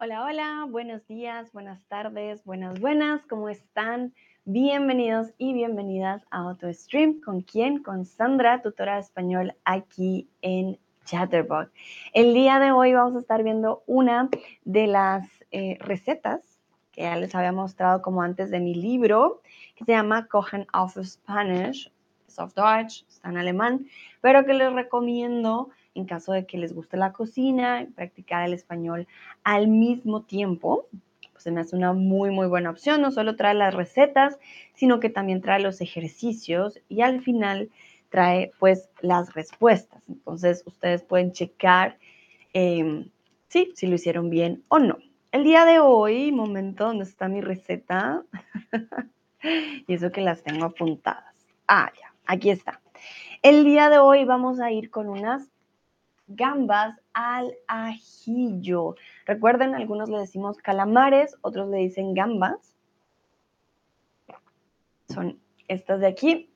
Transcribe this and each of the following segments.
Hola, hola, buenos días, buenas tardes, buenas, buenas, ¿cómo están? Bienvenidos y bienvenidas a AutoStream. ¿Con quién? Con Sandra, tutora de español aquí en Chatterbox. El día de hoy vamos a estar viendo una de las eh, recetas que ya les había mostrado como antes de mi libro, que se llama Kochen auf Spanish, es auf Deutsch, está en alemán, pero que les recomiendo en caso de que les guste la cocina, practicar el español al mismo tiempo. Pues se me hace una muy, muy buena opción. No solo trae las recetas, sino que también trae los ejercicios y al final trae pues las respuestas. Entonces ustedes pueden checar em, si lo hicieron bien o no. El día de hoy, momento donde está mi receta, y eso que las tengo apuntadas. Ah, ya, aquí está. El día de hoy vamos a ir con unas gambas al ajillo. Recuerden, algunos le decimos calamares, otros le dicen gambas. Son estas de aquí.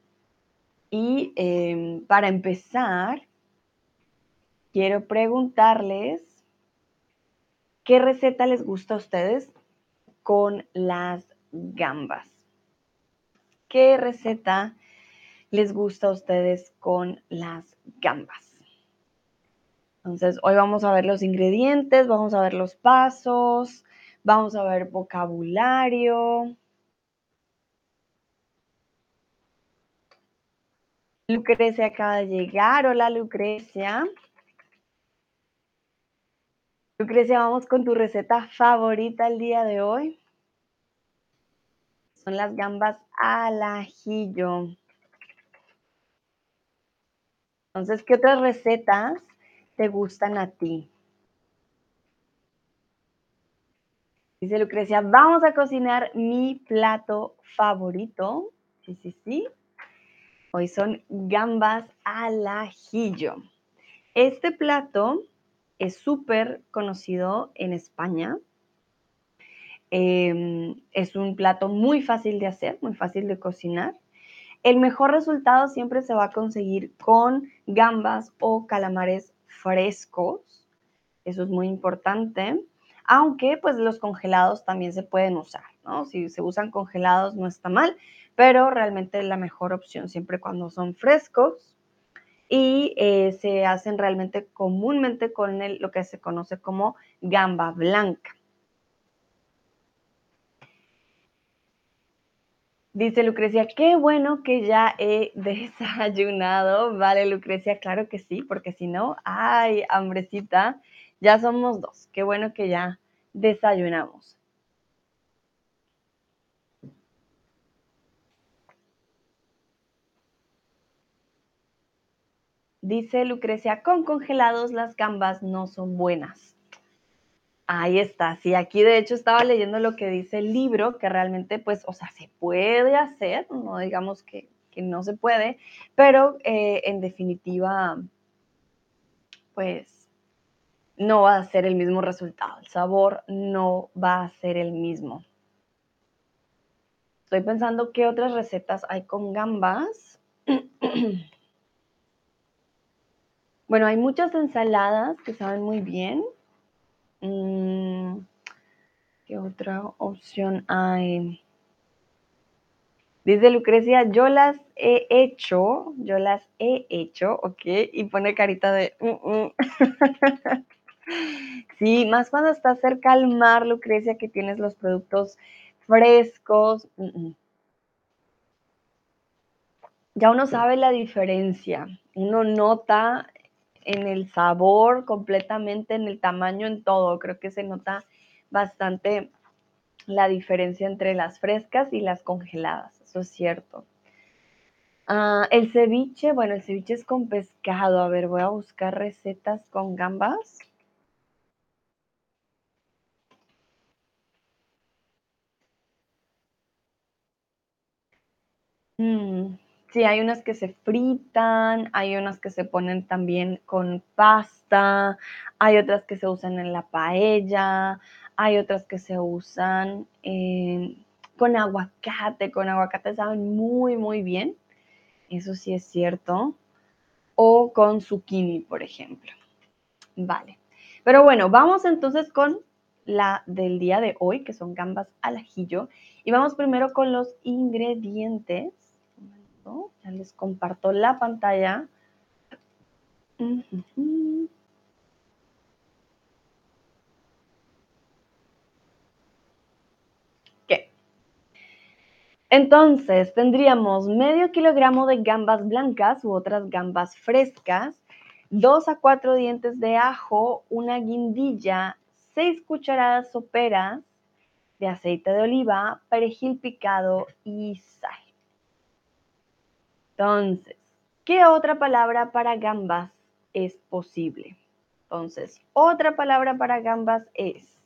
Y em, para empezar, quiero preguntarles qué receta les gusta a ustedes con las gambas. ¿Qué receta les gusta a ustedes con las gambas? Entonces, hoy vamos a ver los ingredientes, vamos a ver los pasos, vamos a ver vocabulario. Lucrecia acaba de llegar. Hola, Lucrecia. Lucrecia, vamos con tu receta favorita el día de hoy. Son las gambas al ajillo. Entonces, ¿qué otras recetas te gustan a ti? Dice Lucrecia, vamos a cocinar mi plato favorito. Sí, sí, sí. Hoy son gambas al ajillo. Este plato es súper conocido en España. Em, es un plato muy fácil de hacer, muy fácil de cocinar. El mejor resultado siempre se va a conseguir con gambas o calamares frescos. Eso es muy importante. Aunque pues los congelados también se pueden usar, ¿no? Si se usan congelados no está mal, pero realmente la mejor opción siempre cuando son frescos y eh, se hacen realmente comúnmente con lo que se conoce como gamba blanca. Dice Lucrecia, qué bueno que ya he desayunado. Vale, Lucrecia, claro que sí, porque si no, ay, hambrecita, ya somos dos. Qué bueno que ya desayunamos. Dice Lucrecia, con congelados las gambas no son buenas. Ahí está, sí, aquí de hecho estaba leyendo lo que dice el libro, que realmente pues, o sea, se puede hacer, no digamos que, no se puede, pero eh, en definitiva, pues no va a ser el mismo resultado, el sabor no va a ser el mismo. Estoy pensando qué otras recetas hay con gambas. bueno, hay muchas ensaladas que saben muy bien. Mm, ¿Qué otra opción hay? Dice Lucrecia, yo las he hecho, yo las he hecho, ok, y pone carita de... Mm, mm". sí, más cuando está cerca al mar, Lucrecia, que tienes los productos frescos. ya uno sabe la diferencia, uno nota en el sabor, completamente en el tamaño, en todo. Creo que se nota bastante la diferencia entre las frescas y las congeladas, eso es cierto. Ah, el ceviche, bueno, el ceviche es con pescado. A ver, voy a buscar recetas con gambas. Mm. Sí, hay unas que se fritan, hay unas que se ponen también con pasta, hay otras que se usan en la paella, hay otras que se usan con aguacate, con aguacate saben muy, muy bien, eso sí es cierto, o con zucchini, por ejemplo. Vale, pero bueno, vamos entonces con la del día de hoy, que son gambas al ajillo. Y vamos primero con los ingredientes. Ya les comparto la pantalla. Entonces, tendríamos medio kilogramo de gambas blancas u otras gambas frescas, 2 a 4 dientes de ajo, una guindilla, 6 cucharadas soperas de aceite de oliva, perejil picado y sal. Entonces, ¿qué otra palabra para gambas es posible? Entonces, otra palabra para gambas es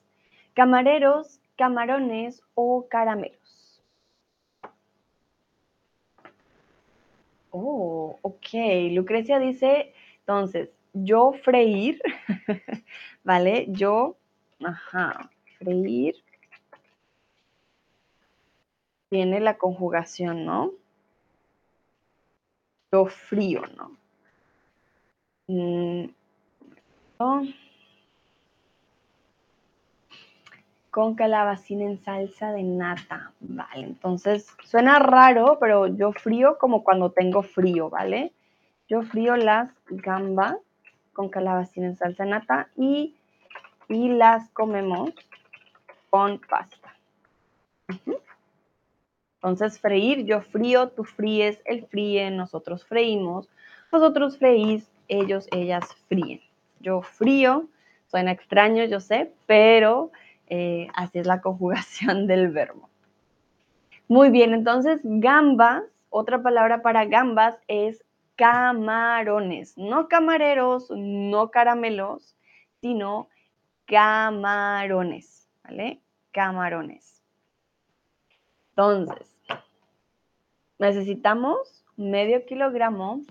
camareros, camarones o caramelos. Oh, ok. Lucrecia dice, entonces, yo freír, ¿vale? Yo, ajá, freír tiene la conjugación, ¿no? Yo frío, ¿no? Mm, con calabacín en salsa de nata, ¿vale? Entonces, suena raro, pero yo frío como cuando tengo frío, ¿vale? Yo frío las gambas con calabacín en salsa de nata y, y las comemos con pasta. Entonces, freír, yo frío, tú fríes, él fríe, nosotros freímos, vosotros freís, ellos, ellas fríen. Yo frío, suena extraño, yo sé, pero eh, así es la conjugación del verbo. Muy bien, entonces gambas, otra palabra para gambas es camarones, no camareros, no caramelos, sino camarones, ¿vale? Camarones. Entonces, necesitamos medio kilogramo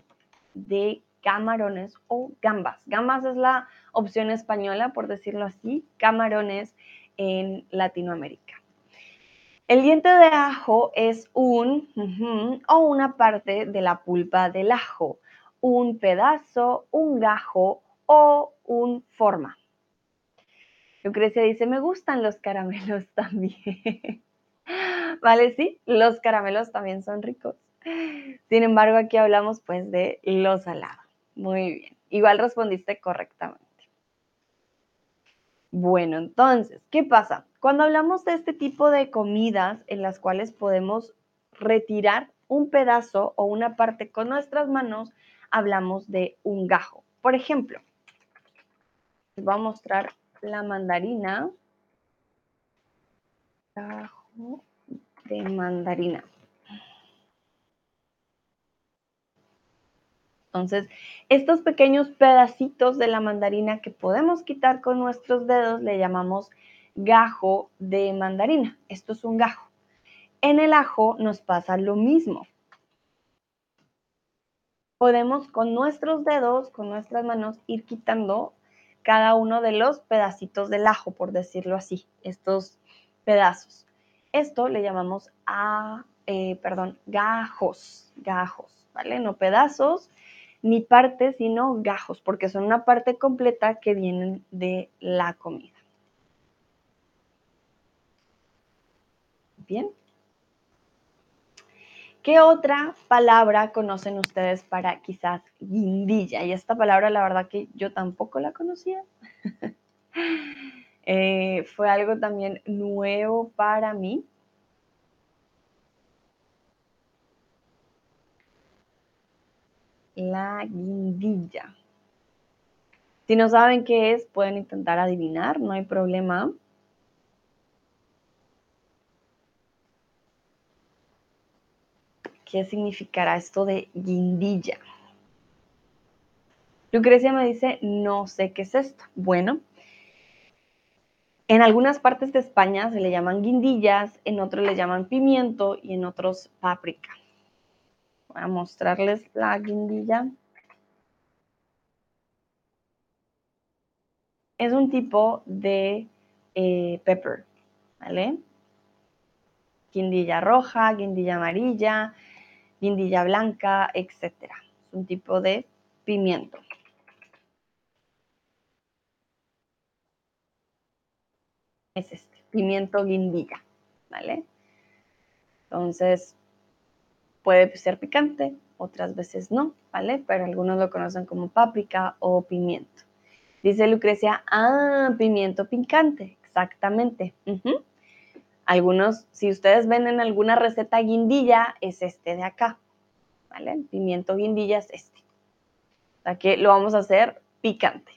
de camarones o gambas. Gambas es la opción española, por decirlo así, camarones en Latinoamérica. El diente de ajo es un o una parte de la pulpa del ajo, un pedazo, un gajo o un forma. Lucrecia dice, me gustan los caramelos también. vale, sí, los caramelos también son ricos. Sin embargo, aquí hablamos pues de lo salado. Muy bien. Igual respondiste correctamente. Bueno, entonces, ¿qué pasa? Cuando hablamos de este tipo de comidas en las cuales podemos retirar un pedazo o una parte con nuestras manos, hablamos de un gajo. Por ejemplo, les voy a mostrar la mandarina. Gajo de mandarina. Entonces, estos pequeños pedacitos de la mandarina que podemos quitar con nuestros dedos le llamamos gajo de mandarina. Esto es un gajo. En el ajo nos pasa lo mismo. Podemos con nuestros dedos, con nuestras manos, ir quitando cada uno de los pedacitos del ajo, por decirlo así, estos pedazos. Esto le llamamos a, eh, perdón, gajos, gajos, ¿vale? No pedazos, ni partes, sino gajos, porque son una parte completa que vienen de la comida. Bien. ¿Qué otra palabra conocen ustedes para quizás guindilla? Y esta palabra la verdad que yo tampoco la conocía. Eh, fue algo también nuevo para mí. la guindilla. Si no saben qué es, pueden intentar adivinar, no hay problema. ¿Qué significará esto de guindilla? Lucrecia me dice, no sé qué es esto. Bueno, en algunas partes de España se le llaman guindillas, en otros le llaman pimiento y en otros páprica. Voy a mostrarles la guindilla. Es un tipo de eh, pepper, ¿vale? Guindilla roja, guindilla amarilla, guindilla blanca, etc. Es un tipo de pimiento. Es este, pimiento guindilla, ¿vale? Entonces, puede ser picante, otras veces no, ¿vale? Pero algunos lo conocen como páprica o pimiento. Dice Lucrecia, ah, pimiento picante, exactamente. Algunos, si ustedes ven en alguna receta guindilla, es este de acá, ¿vale? pimiento guindilla es este. O que lo vamos a hacer picante.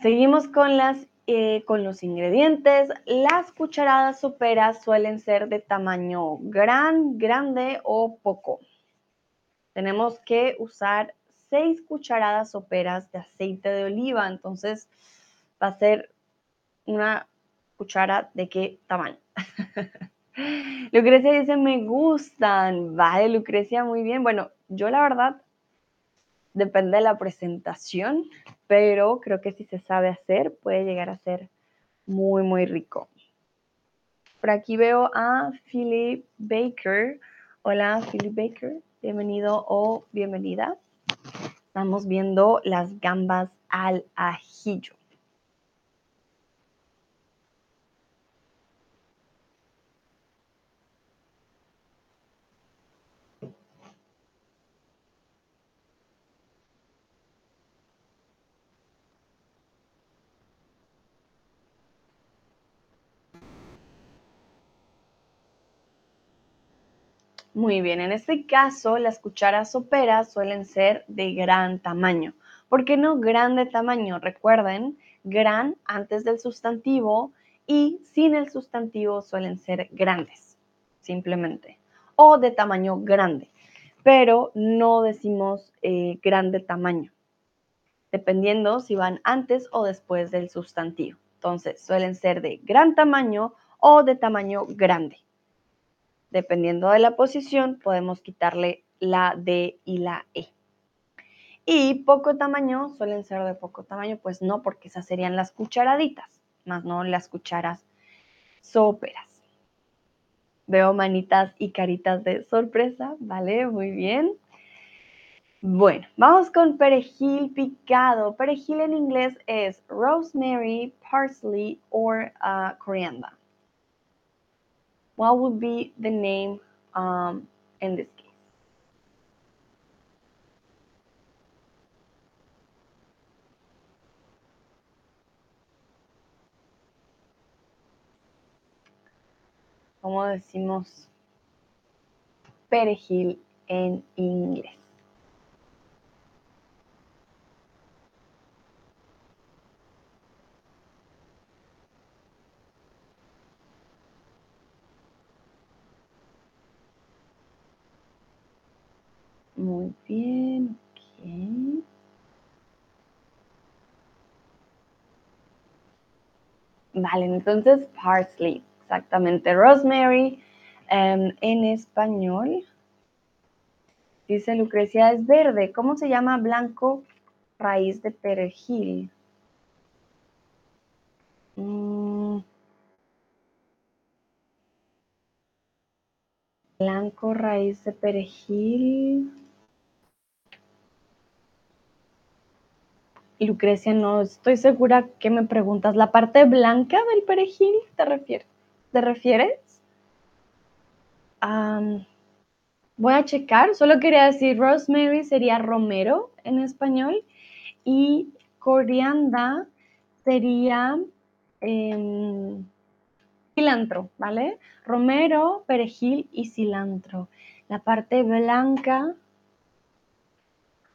Seguimos con, las, eh, con los ingredientes. Las cucharadas soperas suelen ser de tamaño gran, grande o poco. Tenemos que usar 6 cucharadas soperas de aceite de oliva. Entonces va a ser una cuchara de qué tamaño. Lucrecia dice, me gustan. Vale, Lucrecia, muy bien. Bueno, yo la verdad depende de la presentación, pero creo que si se sabe hacer puede llegar a ser muy, muy rico. Por aquí veo a Philip Baker. Hola, Philip Baker. Bienvenido o bienvenida. Estamos viendo las gambas al ajillo. Muy bien, en este caso las cucharas soperas suelen ser de gran tamaño. ¿Por qué no grande tamaño? Recuerden, gran antes del sustantivo y sin el sustantivo suelen ser grandes, simplemente. O de tamaño grande, pero no decimos eh, grande tamaño, dependiendo si van antes o después del sustantivo. Entonces, suelen ser de gran tamaño o de tamaño grande. Dependiendo de la posición, podemos quitarle la D y la E. Y poco tamaño, suelen ser de poco tamaño, pues no, porque esas serían las cucharaditas, más no las cucharas soperas. Veo manitas y caritas de sorpresa, ¿vale? Muy bien. Bueno, vamos con perejil picado. Perejil en inglés es rosemary, parsley or uh, coriander what would be the name um, in this case? ¿Cómo decimos perejil en inglés? Muy bien, ok. Vale, entonces parsley, exactamente. Rosemary em, en español. Dice Lucrecia, es verde. ¿Cómo se llama blanco raíz de perejil? Mm. Blanco raíz de perejil. Lucrecia, no estoy segura que me preguntas. ¿La parte blanca del perejil te refieres? ¿Te refieres? voy a checar. Solo quería decir rosemary sería romero en español y corianda sería em, cilantro, ¿vale? Romero, perejil y cilantro. La parte blanca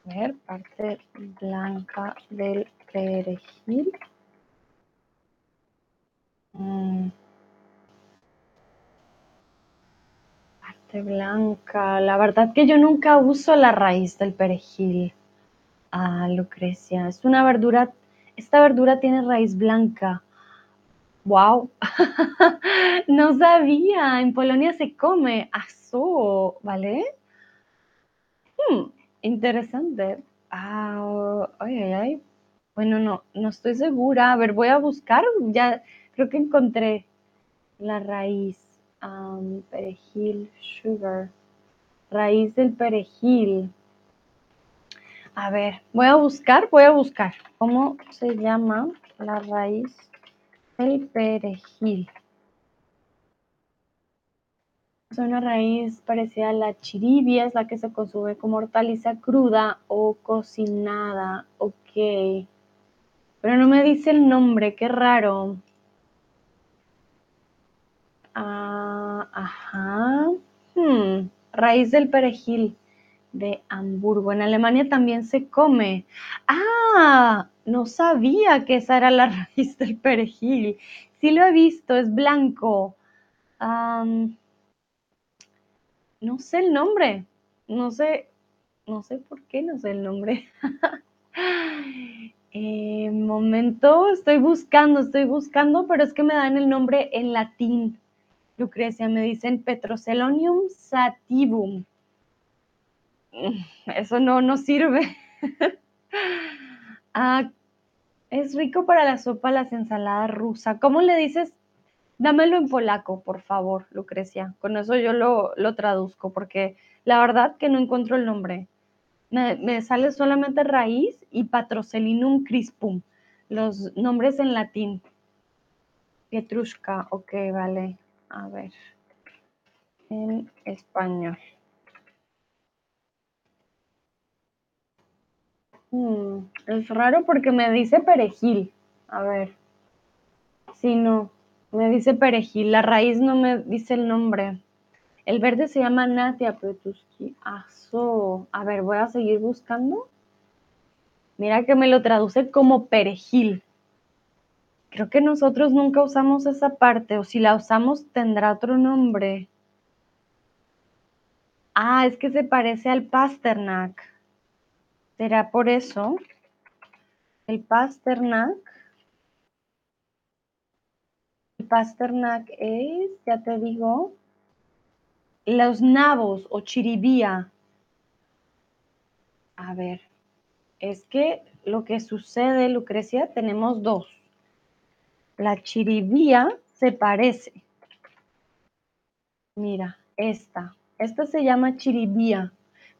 ver, parte blanca del perejil. Mm. Parte blanca. La verdad que yo nunca uso la raíz del perejil. Ah, Lucrecia. Es una verdura. Esta verdura tiene raíz blanca. ¡Wow! no sabía. En Polonia se come aso, ¿vale? Hmm. Interesante. Ah, ay, ay, ay. Bueno, no, no estoy segura. A ver, voy a buscar. Ya creo que encontré la raíz. perejil, sugar. Raíz del perejil. A ver, voy a buscar, voy a buscar. ¿Cómo se llama la raíz El perejil. Una raíz parecida a la chiribia, es la que se consume como hortaliza cruda o cocinada. Ok. Pero no me dice el nombre, qué raro. Ah, ajá. Hmm, raíz del perejil de Hamburgo. En Alemania también se come. Ah, no sabía que esa era la raíz del perejil. Sí lo he visto, es blanco. No sé el nombre. No sé, no sé por qué no sé el nombre. eh, momento, estoy buscando, estoy buscando, pero es que me dan el nombre en latín. Lucrecia, me dicen Petrocelonium sativum. Eso no, no sirve. ah, es rico para la sopa, las ensaladas rusa. ¿Cómo le dices? Dámelo en polaco, por favor, Lucrecia. Con eso yo lo, lo traduzco, porque la verdad que no encuentro el nombre. Me, me, sale solamente raíz y patrocelinum crispum. Los nombres en latín. Petrushka, ok, vale. A ver. En español. Hmm, es raro porque me dice perejil. A ver. Sí, no. Me dice perejil. La raíz no me dice el nombre. El verde se llama Natia Petuski. Aso. A ver, voy a seguir buscando. Mira que me lo traduce como perejil. Creo que nosotros nunca usamos esa parte, o si la usamos tendrá otro nombre. Ah, es que se parece al pasternak. ¿Será por eso? El pasternak. Pasternak es, ya te digo, los nabos o chiribía. A ver, es que lo que sucede, Lucrecia, tenemos dos. La chiribía se parece. Mira, esta. Esta se llama chiribía,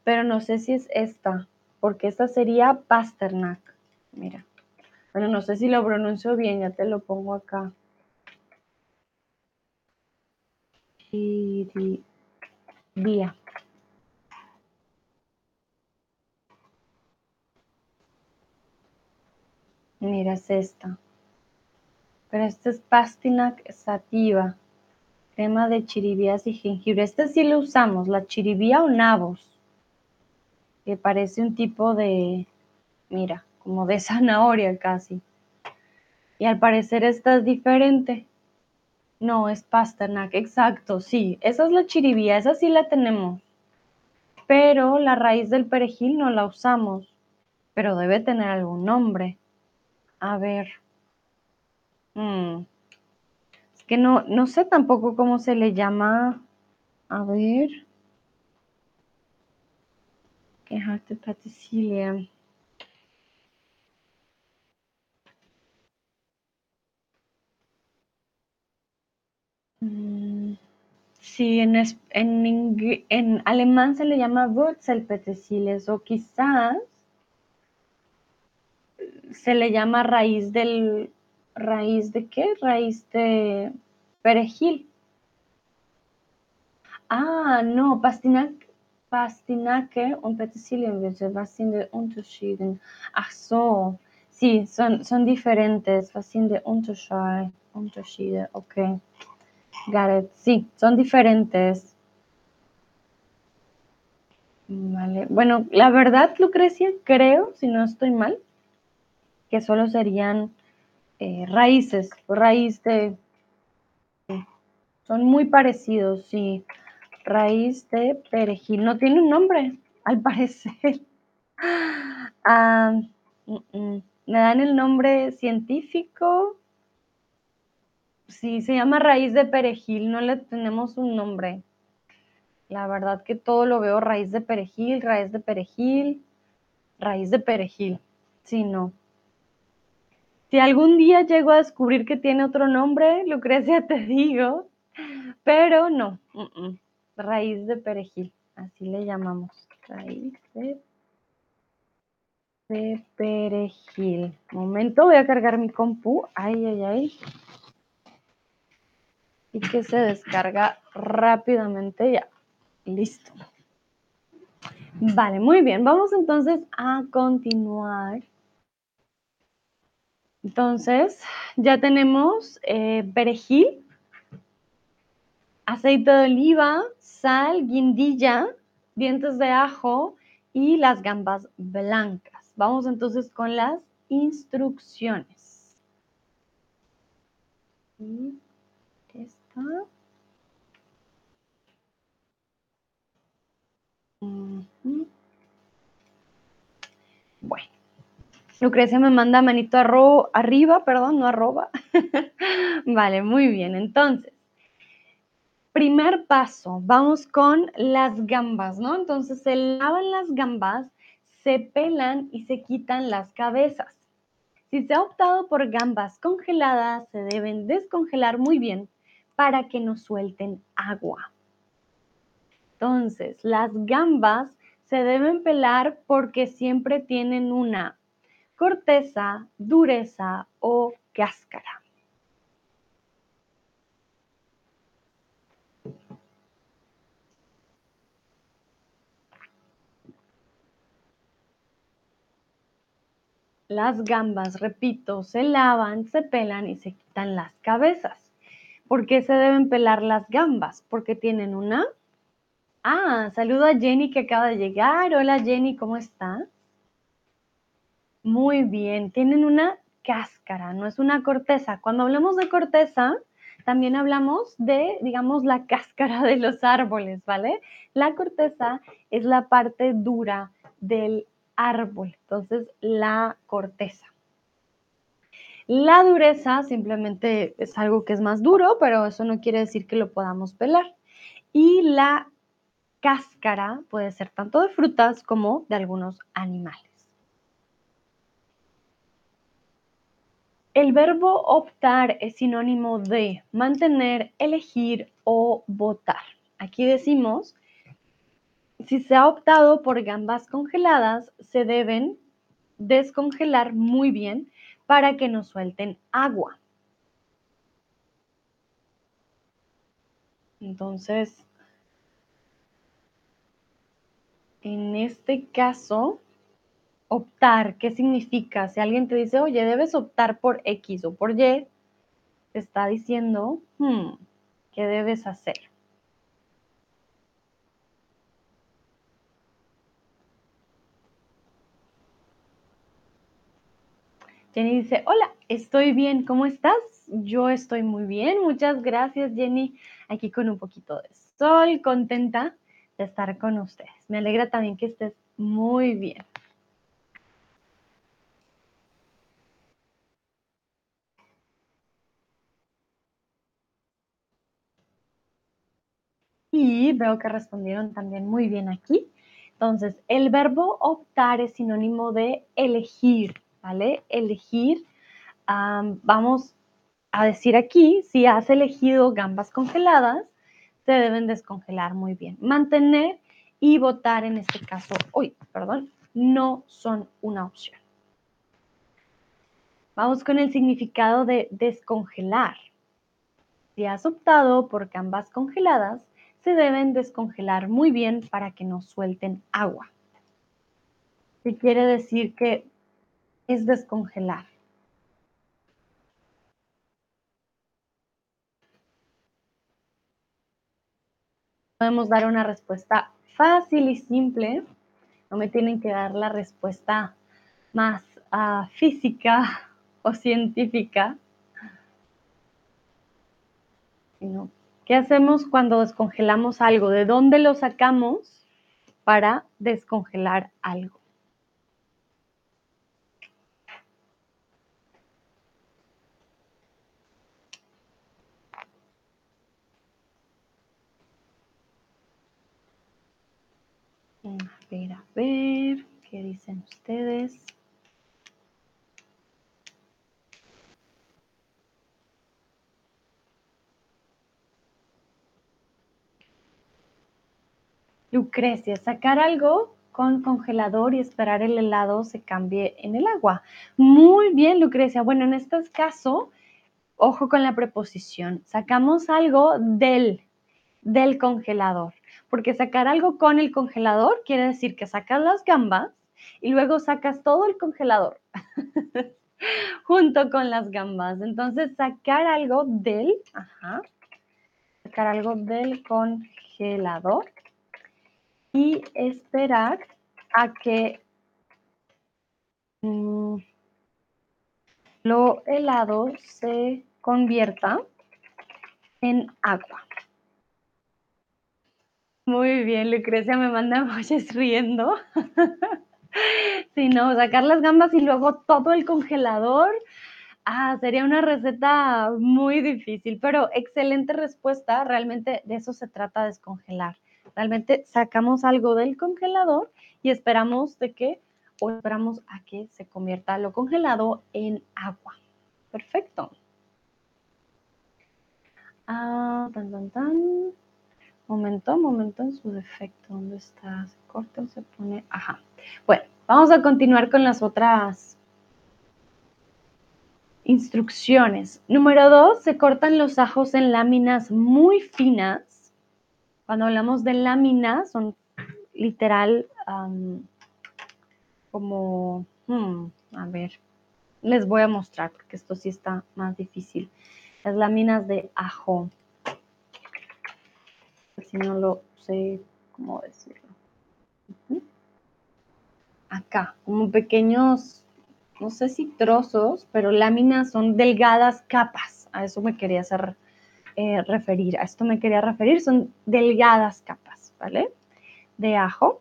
pero no sé si es esta, porque esta sería pasternak. Mira. Bueno, no sé si lo pronuncio bien, ya te lo pongo acá. Chiribía. Mira, es esta. Pero este es pastinac sativa, crema de chiribías y jengibre. Este sí lo usamos, la chiribía o nabos, que parece un tipo de, mira, como de zanahoria casi. Y al parecer esta es diferente. No, es pasternak, exacto, sí. Esa es la chiribía, esa sí la tenemos. Pero la raíz del perejil no la usamos. Pero debe tener algún nombre. A ver. Mm. Es que no, no sé tampoco cómo se le llama. A ver. Gerhard Patricilia. Sí, en, alemán se le llama Wurzelpetersilie o quizás se le llama raíz del ¿Raíz de qué? Raíz de perejil. Ah, no, Pastinac, Pastinaque und Petersilien, was sind die Unterschiede? Ach so, sí, son, son diferentes, was sind die Unterschiede? Ok, got it. Sí, son diferentes. Vale, bueno, la verdad, Lucrecia, creo, si no estoy mal, que solo serían eh, raíces, raíz de... Son muy parecidos, sí. Raíz de perejil. No tiene un nombre, al parecer. Ah, mm, mm. Me dan el nombre científico. Sí, se llama raíz de perejil, no le tenemos un nombre. La verdad que todo lo veo raíz de perejil, raíz de perejil, raíz de perejil. Sí, no. Si algún día llego a descubrir que tiene otro nombre, Lucrecia, te digo, pero no, raíz de perejil, así le llamamos, raíz de, de perejil. Momento, voy a cargar mi compu, ay, ay, ay. Y que se descarga rápidamente ya. Listo. Vale, muy bien. Vamos entonces a continuar. Entonces, ya tenemos eh, perejil, aceite de oliva, sal, guindilla, dientes de ajo y las gambas blancas. Vamos entonces con las instrucciones. Bueno. Lucrecia me manda manito arriba, perdón, no arroba. vale, muy bien. Entonces, primer paso, vamos con las gambas, ¿no? Entonces se lavan las gambas, se pelan y se quitan las cabezas. Si se ha optado por gambas congeladas, se deben descongelar muy bien para que no suelten agua. Entonces, las gambas se deben pelar porque siempre tienen una corteza, dureza o cáscara. Las gambas, repito, se lavan, se pelan y se quitan las cabezas. ¿Por qué se deben pelar las gambas? Porque tienen una... Ah, saludo a Jenny que acaba de llegar. Hola Jenny, ¿cómo está? Muy bien, tienen una cáscara, no es una corteza. Cuando hablamos de corteza, también hablamos de, digamos, la cáscara de los árboles, ¿vale? La corteza es la parte dura del árbol, entonces la corteza. La dureza simplemente es algo que es más duro, pero eso no quiere decir que lo podamos pelar. Y la cáscara puede ser tanto de frutas como de algunos animales. El verbo optar es sinónimo de mantener, elegir o votar. Aquí decimos si se ha optado por gambas congeladas, se deben descongelar muy bien para que no suelten agua. Entonces, en este caso, optar, ¿qué significa? Si alguien te dice, oye, debes optar por X o por Y, te está diciendo, hmm, ¿qué debes hacer? Jenny dice, hola, estoy bien, ¿cómo estás? Yo estoy muy bien, muchas gracias Jenny, aquí con un poquito de sol, contenta de estar con ustedes. Me alegra también que estés muy bien. Y veo que respondieron también muy bien aquí. Entonces, el verbo optar es sinónimo de elegir. ¿Vale? Elegir, vamos a decir aquí, si has elegido gambas congeladas, se deben descongelar muy bien. Mantener y votar en este caso, uy, perdón, no son una opción. Vamos con el significado de descongelar. Si has optado por gambas congeladas, se deben descongelar muy bien para que no suelten agua. ¿Qué quiere decir que es descongelar. Podemos dar una respuesta fácil y simple. No me tienen que dar la respuesta más ah, física o científica. ¿Qué hacemos cuando descongelamos algo? ¿De dónde lo sacamos para descongelar algo? A ver, ¿qué dicen ustedes? Lucrecia, sacar algo con congelador y esperar el helado se cambie en el agua. Muy bien, Lucrecia. Bueno, en este caso, ojo con la preposición, sacamos algo del, del congelador, porque sacar algo con el congelador quiere decir que sacas las gambas y luego sacas todo el congelador junto con las gambas. Entonces, sacar algo del, ajá, sacar algo del congelador y esperar a que mm, lo helado se convierta en agua. Muy bien, Lucrecia me manda emojis riendo. Si no, sacar las gambas y luego todo el congelador. Ah, sería una receta muy difícil, pero excelente respuesta. Realmente de eso se trata descongelar. Realmente sacamos algo del congelador y esperamos de que o esperamos a que se convierta lo congelado en agua. Perfecto. Ah, tan, tan, tan. Momento, momento en su defecto. ¿Dónde está? Se corta o se pone. Ajá. Bueno, vamos a continuar con las otras instrucciones. Número dos, se cortan los ajos en láminas muy finas. Cuando hablamos de láminas, son literal como, hmm, a ver, les voy a mostrar porque esto sí está más difícil. Las láminas de ajo si no lo sé cómo decirlo. Acá, como pequeños, no sé si trozos, pero láminas son delgadas capas. A eso me quería hacer eh, referir. A esto me quería referir. Son delgadas capas, ¿vale? De ajo.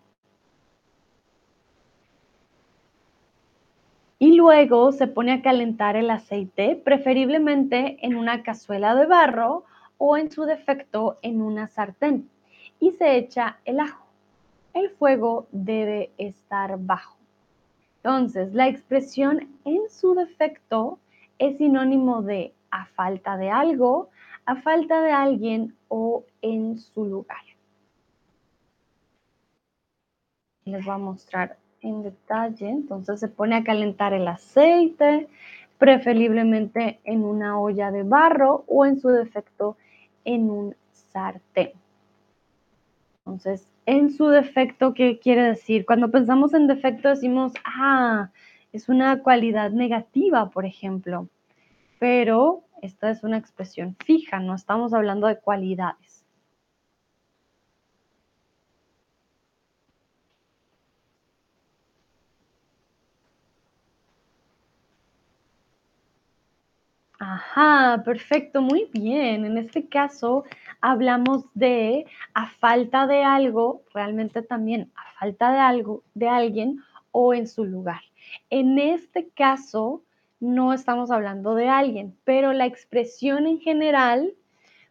Y luego se pone a calentar el aceite, preferiblemente en una cazuela de barro o en su defecto en una sartén y se echa el ajo. El fuego debe estar bajo. Entonces, la expresión en su defecto es sinónimo de a falta de algo, a falta de alguien o en su lugar. Les voy a mostrar en detalle. Entonces se pone a calentar el aceite, preferiblemente en una olla de barro o en su defecto en un sartén. Entonces, en su defecto, ¿qué quiere decir? Cuando pensamos en defecto decimos, ah, es una cualidad negativa, por ejemplo, pero esta es una expresión fija, no estamos hablando de cualidades. Ajá, perfecto, muy bien. En este caso hablamos de a falta de algo, realmente también a falta de algo, de alguien o en su lugar. En este caso no estamos hablando de alguien, pero la expresión en general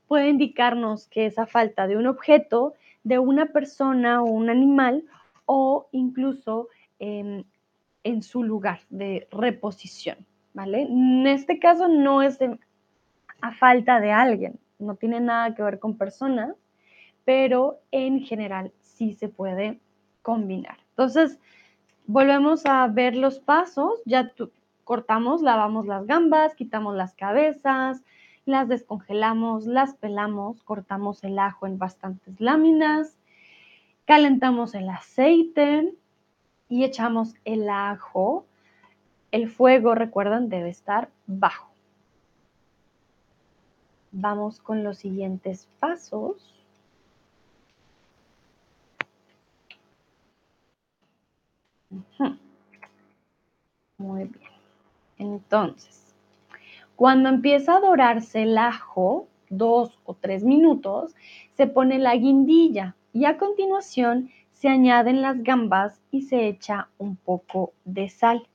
puede indicarnos que es a falta de un objeto, de una persona o un animal o incluso en su lugar de reposición. ¿Vale? En este caso no es a falta de alguien, no tiene nada que ver con personas, pero en general sí se puede combinar. Entonces, volvemos a ver los pasos, ya cortamos, lavamos las gambas, quitamos las cabezas, las descongelamos, las pelamos, cortamos el ajo en bastantes láminas, calentamos el aceite y echamos el ajo el fuego, recuerdan, debe estar bajo. Vamos con los siguientes pasos. Muy bien. Entonces, cuando empieza a dorarse el ajo, dos o tres minutos, se pone la guindilla y a continuación se añaden las gambas y se echa un poco de sal.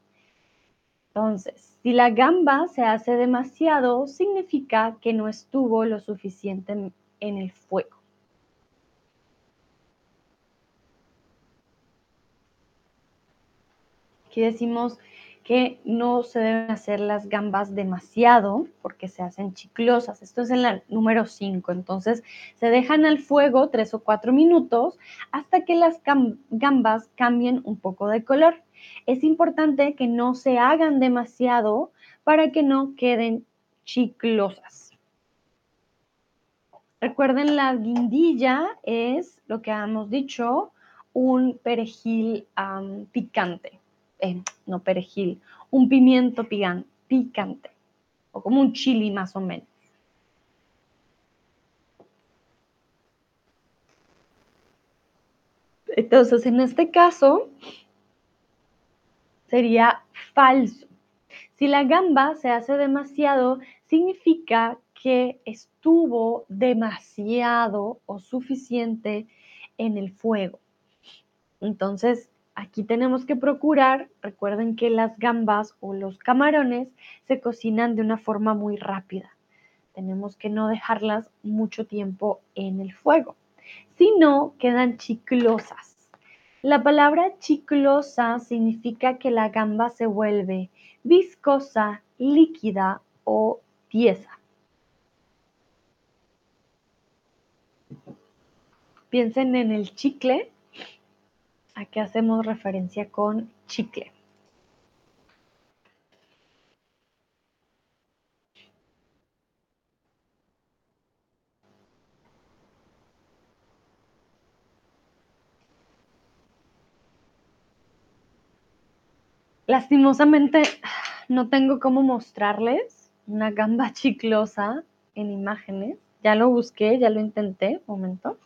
Entonces, si la gamba se hace demasiado, significa que no estuvo lo suficiente en, el fuego. Aquí decimos que no se deben hacer las gambas demasiado porque se hacen chiclosas. Esto es en la número 5. Entonces se dejan al fuego 3 o 4 minutos hasta que las gambas cambien un poco de color. Es importante que no se hagan demasiado para que no queden chiclosas. Recuerden, la guindilla es lo que hemos dicho, un perejil picante. Eh, no perejil, un pimiento picante. O como un chili más o menos. Entonces, en este caso, sería falso. Si la gamba se hace demasiado, significa que estuvo demasiado o suficiente en el fuego. Entonces, aquí tenemos que procurar, recuerden que las gambas o los camarones se cocinan de una forma muy rápida. Tenemos que no dejarlas mucho tiempo en el fuego, si no quedan chiclosas. La palabra chiclosa significa que la gamba se vuelve viscosa, líquida o tiesa. Piensen en el chicle. ¿A qué hacemos referencia con chicle? Lastimosamente no tengo cómo mostrarles una gamba chiclosa en imágenes. Ya lo busqué, ya lo intenté. momento.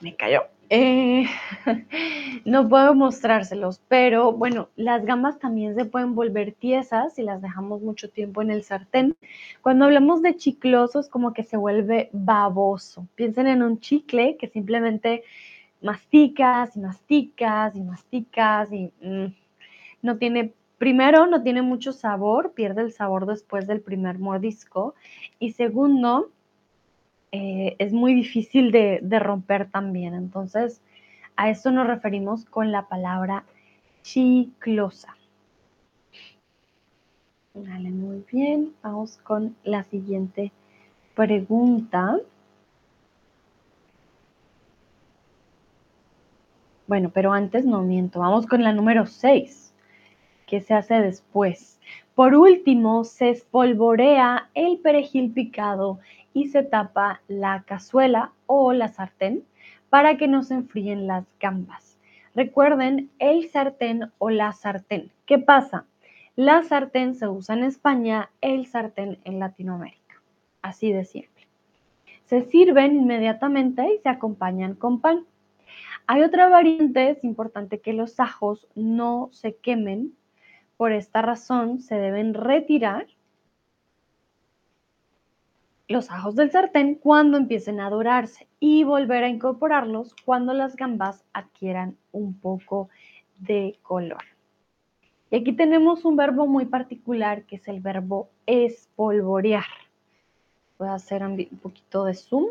Me cayó. Eh, no puedo mostrárselos, pero bueno, las gambas también se pueden volver tiesas si las dejamos mucho tiempo en el sartén. Cuando hablamos de chicloso es como que se vuelve baboso. Piensen en un chicle que simplemente masticas y masticas y masticas y mm, no tiene, primero, no tiene mucho sabor, pierde el sabor después del primer mordisco y segundo, eh, es muy difícil de, de romper también. Entonces, a esto nos referimos con la palabra chiclosa. Vale, muy bien. Vamos con la siguiente pregunta. Bueno, pero antes no miento. Vamos con la número 6. ¿Qué se hace después? Por último, se espolvorea el perejil picado y se tapa la cazuela o la sartén para que no se enfríen las gambas. Recuerden el sartén o la sartén. ¿Qué pasa? La sartén se usa en España, el sartén en Latinoamérica. Así de simple. Se sirven inmediatamente y se acompañan con pan. Hay otra variante, es importante que los ajos no se quemen. Por esta razón se deben retirar los ajos del sartén cuando empiecen a dorarse y volver a incorporarlos cuando las gambas adquieran un poco de color. Y aquí tenemos un verbo muy particular que es el verbo espolvorear. Voy a hacer un poquito de zoom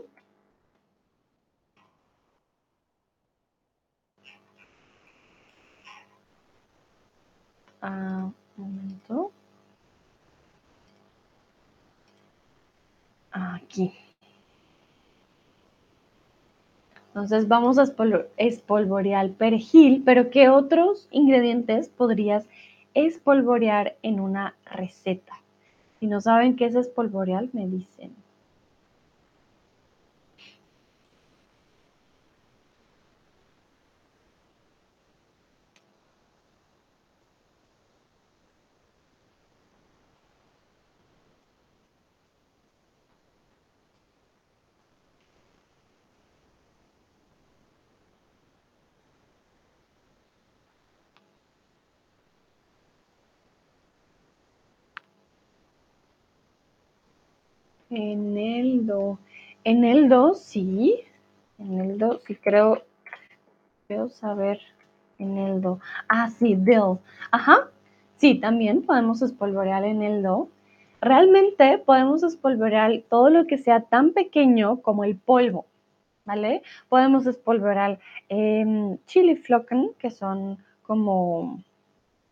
un Aquí. Entonces vamos a espolvorear perejil, pero ¿qué otros ingredientes podrías espolvorear en una receta? Si no saben qué es espolvorear, me dicen. Eneldo. Eneldo, sí. Eneldo, sí creo, creo saber. Eneldo. Ah, sí, dill. Ajá. Sí, también podemos espolvorear eneldo. Realmente podemos espolvorear todo lo que sea tan pequeño como el polvo, ¿vale? Podemos espolvorear eh, chili flocken, que son como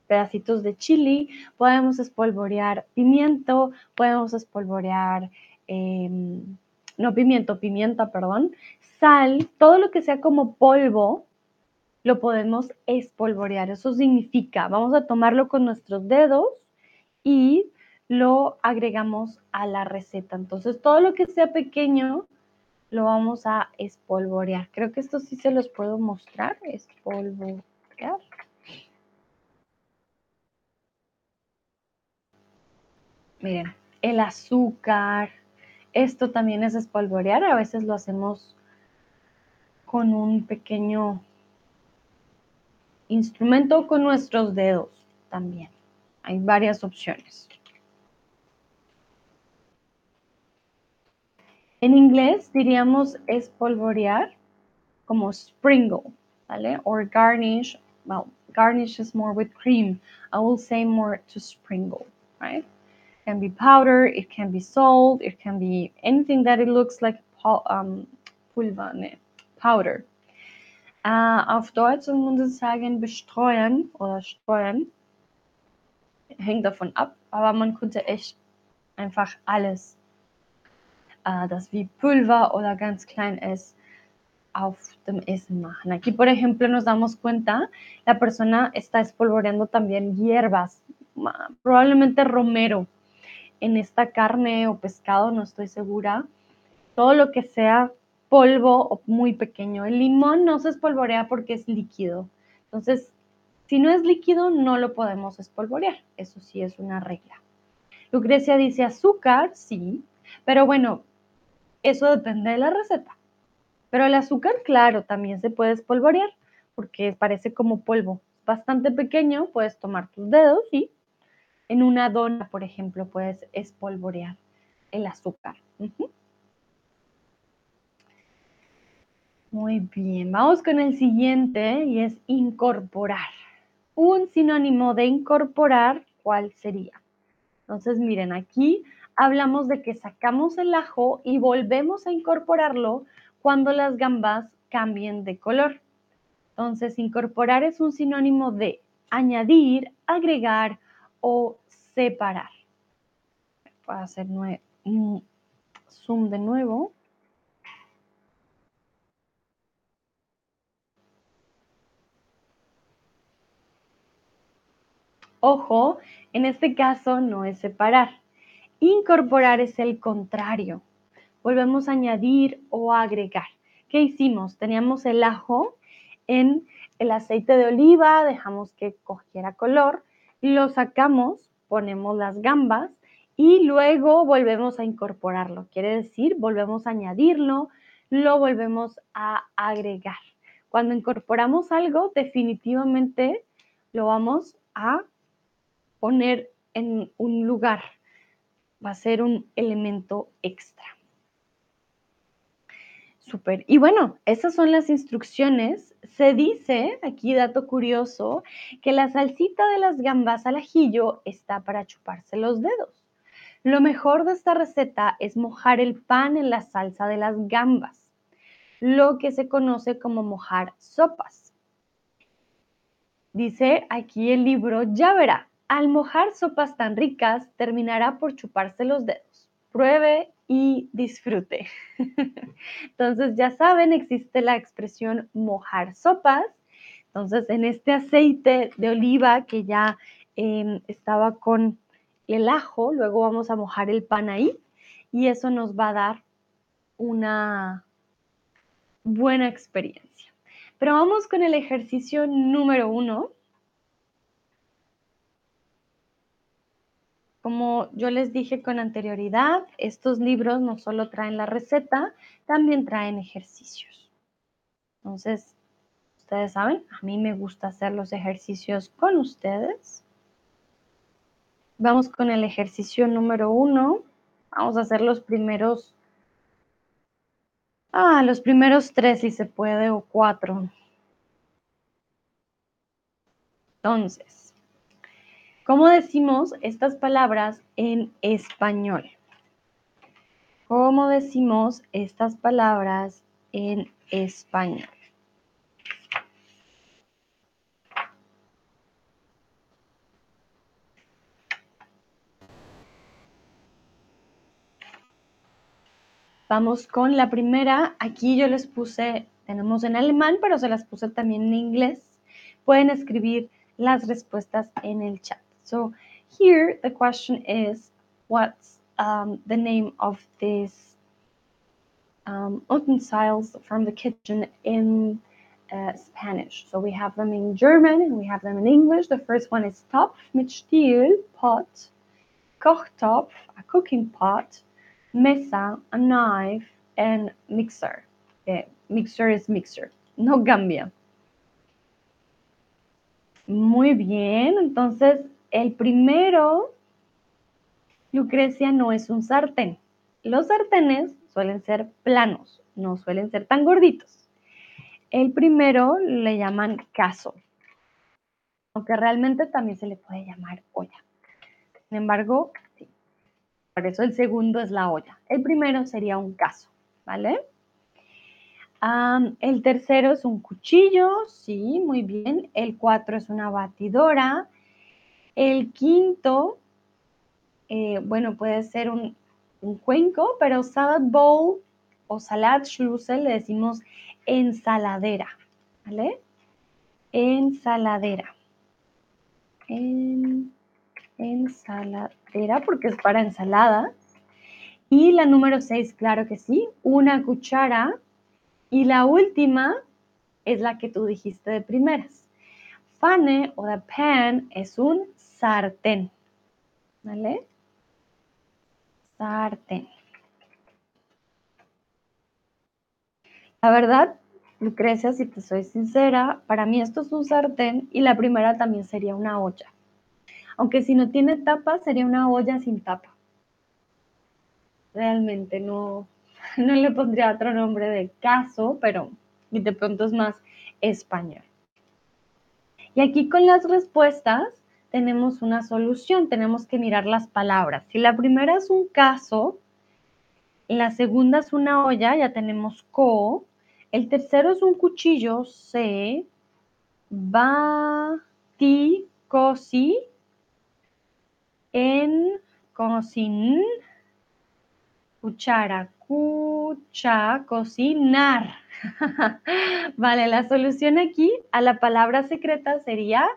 pedacitos de chili, podemos espolvorear pimiento, podemos espolvorear Em, no pimiento, pimienta, perdón, sal, todo lo que sea como polvo, lo podemos espolvorear. Eso significa, vamos a tomarlo con nuestros dedos y lo agregamos a la receta. Entonces, todo lo que sea pequeño lo vamos a espolvorear. Creo que esto sí se los puedo mostrar. Espolvorear. Miren, el azúcar. Esto también es espolvorear. A veces lo hacemos con un pequeño instrumento con nuestros dedos también. Hay varias opciones. En inglés diríamos espolvorear como sprinkle, ¿vale? Or garnish. Well, garnish is more with cream. I will say more to sprinkle, right? Can be powder, it can be salt, it can be anything that it looks like um, Pulver, ne, powder. Uh, auf Deutsch muss man sagen bestreuen oder streuen. Hängt davon ab, aber man könnte echt einfach alles äh, das wie Pulver oder ganz klein es auf dem Essen machen. Aquí, por ejemplo, nos damos cuenta, la persona está espolvoreando también hierbas, probablemente romero en esta carne o pescado, no estoy segura. Todo lo que sea polvo o muy pequeño. El limón no se espolvorea porque es líquido. Entonces, si no es líquido, no lo podemos espolvorear. Eso sí es una regla. Lucrecia dice azúcar, sí, pero bueno, eso depende de la receta. Pero el azúcar, claro, también se puede espolvorear porque parece como polvo. Bastante pequeño, puedes tomar tus dedos y en una dona, por ejemplo, puedes espolvorear el azúcar. Muy bien, vamos con el siguiente y es incorporar. Un sinónimo de incorporar, ¿cuál sería? Entonces, miren, aquí hablamos de que sacamos el ajo y volvemos a incorporarlo cuando las gambas cambien de color. Entonces, incorporar es un sinónimo de añadir, agregar o separar. Voy a hacer un zoom de nuevo. Ojo, en este caso no es separar. Incorporar es el contrario. Volvemos a añadir o agregar. ¿Qué hicimos? Teníamos el ajo en el aceite de oliva, dejamos que cogiera color, lo sacamos, ponemos las gambas y luego volvemos a incorporarlo. Quiere decir, volvemos a añadirlo, lo volvemos a agregar. Cuando incorporamos algo, definitivamente lo vamos a poner en un lugar va a ser un elemento extra. Y bueno, esas son las instrucciones. Se dice, aquí dato curioso, que la salsita de las gambas al ajillo está para chuparse los dedos. Lo mejor de esta receta es mojar el pan en la salsa de las gambas, lo que se conoce como mojar sopas. Dice aquí el libro, ya verá, al mojar sopas tan ricas, terminará por chuparse los dedos. Pruebe y disfrute. Entonces, ya saben, existe la expresión mojar sopas. Entonces, en este aceite de oliva que ya em, estaba con el ajo, luego vamos a mojar el pan ahí y eso nos va a dar una buena experiencia. Pero vamos con el ejercicio número uno. Como yo les dije con anterioridad, estos libros no solo traen la receta, también traen ejercicios. Entonces, ustedes saben, a mí me gusta hacer los ejercicios con ustedes. Vamos con el ejercicio número uno. Vamos a hacer los primeros, ah, los primeros tres si se puede o cuatro. Entonces, ¿Cómo decimos estas palabras en español? ¿Cómo decimos estas palabras en español? Vamos con la primera. Aquí yo les puse, tenemos en alemán, pero se las puse también en inglés. Pueden escribir las respuestas en el chat. So here the question is, what's um, the name of these um, utensils from the kitchen in uh, Spanish. So we have them in German and we have them in English. The first one is Topf mit Stiel, pot, Kochtopf, a cooking pot, Mesa, a knife, and mixer. Eh, mixer is mixer, no cambia. Muy bien, entonces el primero, Lucrecia, no es un sartén. Los sartenes suelen ser planos, no suelen ser tan gorditos. El primero le llaman caso, aunque realmente también se le puede llamar olla. Sin embargo, sí. Por eso el segundo es la olla. El primero sería un caso, ¿vale? el tercero es un cuchillo, sí, muy bien. El cuatro es una batidora. El quinto, eh, bueno, puede ser un, cuenco, pero salad bowl o salad schlussel le decimos ensaladera, ¿vale? Ensaladera. ensaladera porque es para ensalada. Y la número 6, claro que sí, una cuchara. Y la última es la que tú dijiste de primeras. Fane o the pan es un sartén. ¿Vale? Sartén. La verdad, Lucrecia, si te soy sincera, para mí esto es un sartén y la primera también sería una olla. Aunque si no tiene tapa, sería una olla sin tapa. Realmente no, no le pondría otro nombre de caso, pero de pronto es más español. Y aquí con las respuestas tenemos una solución, tenemos que mirar las palabras. Si la primera es un caso, la segunda es una olla, ya tenemos co, el tercero es un cuchillo, C. Bati, cosi. En, cocin. Cuchara, cucha, cocinar. vale, la solución aquí a la palabra secreta sería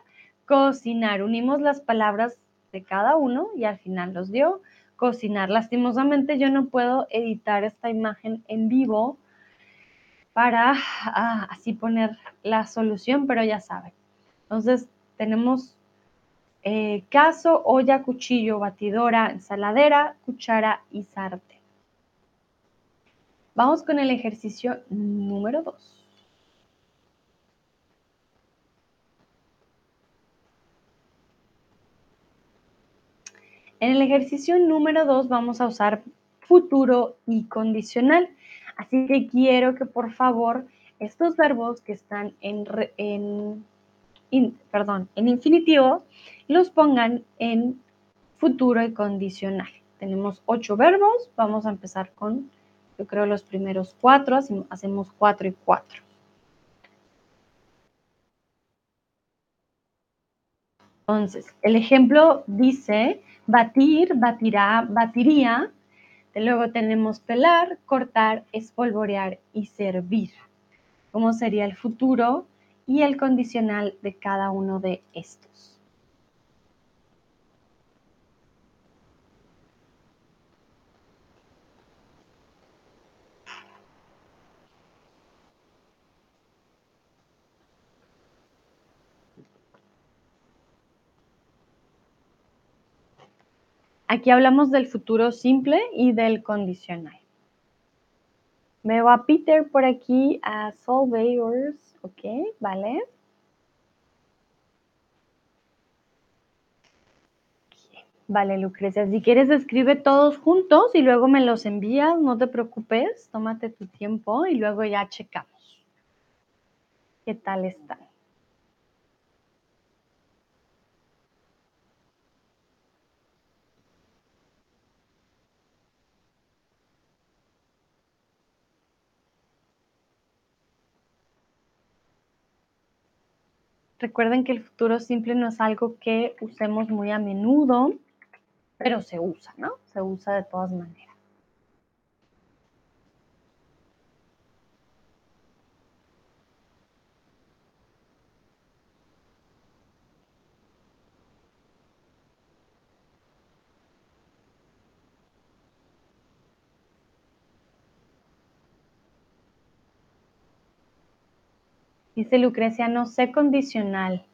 cocinar. Unimos las palabras de cada uno y al final los dio cocinar. Lastimosamente yo no puedo editar esta imagen en vivo para ah, así poner la solución, pero ya saben. Entonces tenemos eh, caso, olla, cuchillo, batidora, ensaladera, cuchara y sartén. Vamos con el ejercicio número 2. En el ejercicio número 2 vamos a usar futuro y condicional. Así que quiero que por favor estos verbos que están en, perdón, en infinitivo los pongan en futuro y condicional. Tenemos ocho verbos, vamos a empezar con, yo creo, los primeros cuatro, hacemos cuatro y cuatro. Entonces, el ejemplo dice batir, batirá, batiría, Luego tenemos pelar, cortar, espolvorear y servir. ¿Cómo sería el futuro y el condicional de cada uno de estos? Aquí hablamos del futuro simple y del condicional. Veo a Peter por aquí, a Solvayors, ok, vale. Vale, Lucrecia, si quieres escribe todos juntos y luego me los envías, no te preocupes, tómate tu tiempo y luego ya checamos. ¿Qué tal están? Recuerden que el futuro simple no es algo que usemos muy a menudo, pero se usa, ¿no? Se usa de todas maneras. Dice Lucrecia, no sé condicional.